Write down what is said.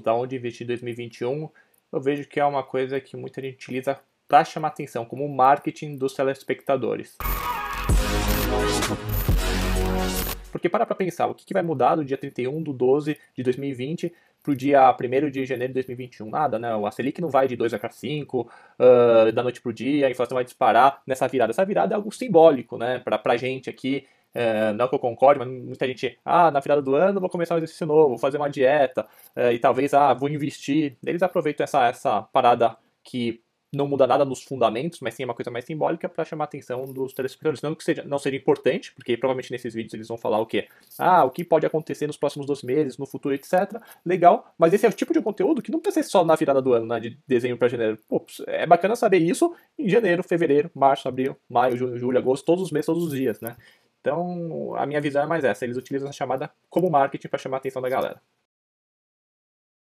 da onde investir em 2021, eu vejo que é uma coisa que muita gente utiliza para chamar atenção, como marketing dos telespectadores. Porque para para pensar, o que vai mudar do dia 31 do 12 de 2020 para o dia 1 de janeiro de 2021? Nada, né? A Selic não vai de 2 a 5 uh, da noite para o dia, a inflação vai disparar nessa virada. Essa virada é algo simbólico, né? Para a gente aqui, é, não que eu concorde, mas muita gente, ah, na virada do ano vou começar um exercício novo, vou fazer uma dieta, é, e talvez, ah, vou investir. Eles aproveitam essa, essa parada que não muda nada nos fundamentos, mas sim é uma coisa mais simbólica para chamar a atenção dos telespectadores. Não que seja, não seja importante, porque provavelmente nesses vídeos eles vão falar o quê? Ah, o que pode acontecer nos próximos dois meses, no futuro, etc. Legal, mas esse é o tipo de conteúdo que não precisa ser só na virada do ano, né, de dezembro para janeiro. Pô, é bacana saber isso em janeiro, fevereiro, março, abril, maio, junho, julho, agosto, todos os meses, todos os dias, né? Então, a minha visão é mais essa. Eles utilizam a chamada como marketing para chamar a atenção da galera.